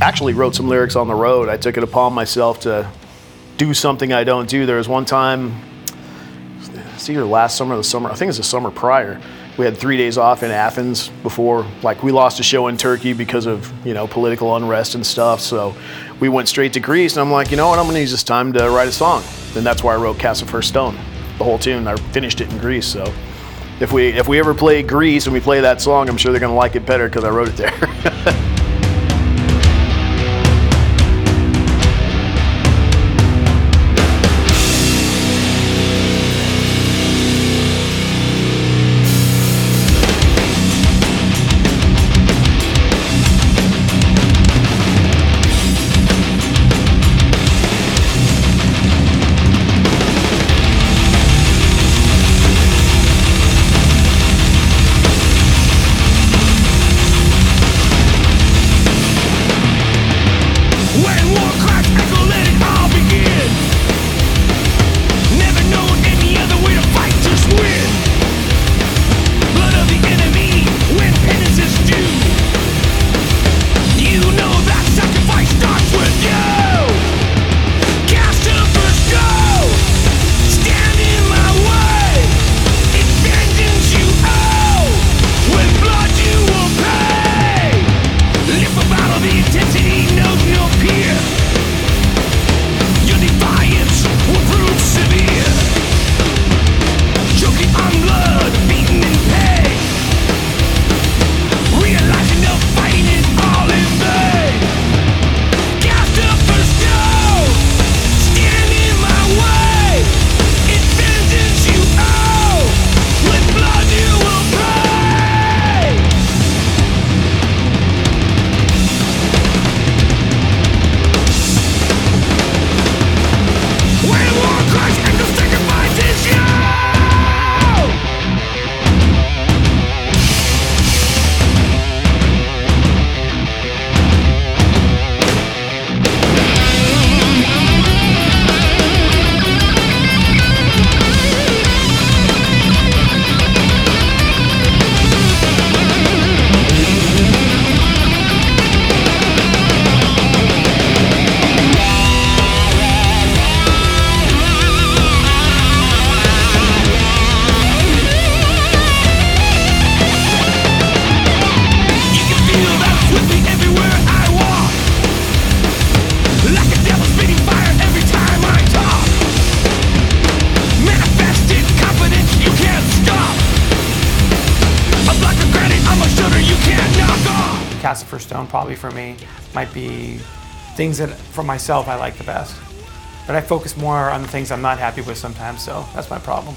actually wrote some lyrics on the road. I took it upon myself to do something I don't do. There was one time, it's either last summer or the summer, I think it's the summer prior. We had three days off in Athens before, like we lost a show in Turkey because of, you know, political unrest and stuff. So we went straight to Greece and I'm like, you know what, I'm gonna use this time to write a song. And that's why I wrote Cast First Stone, the whole tune. I finished it in Greece, so if we if we ever play Greece and we play that song, I'm sure they're gonna like it better because I wrote it there. off Cast the First Stone probably for me might be things that for myself I like the best. But I focus more on the things I'm not happy with sometimes, so that's my problem.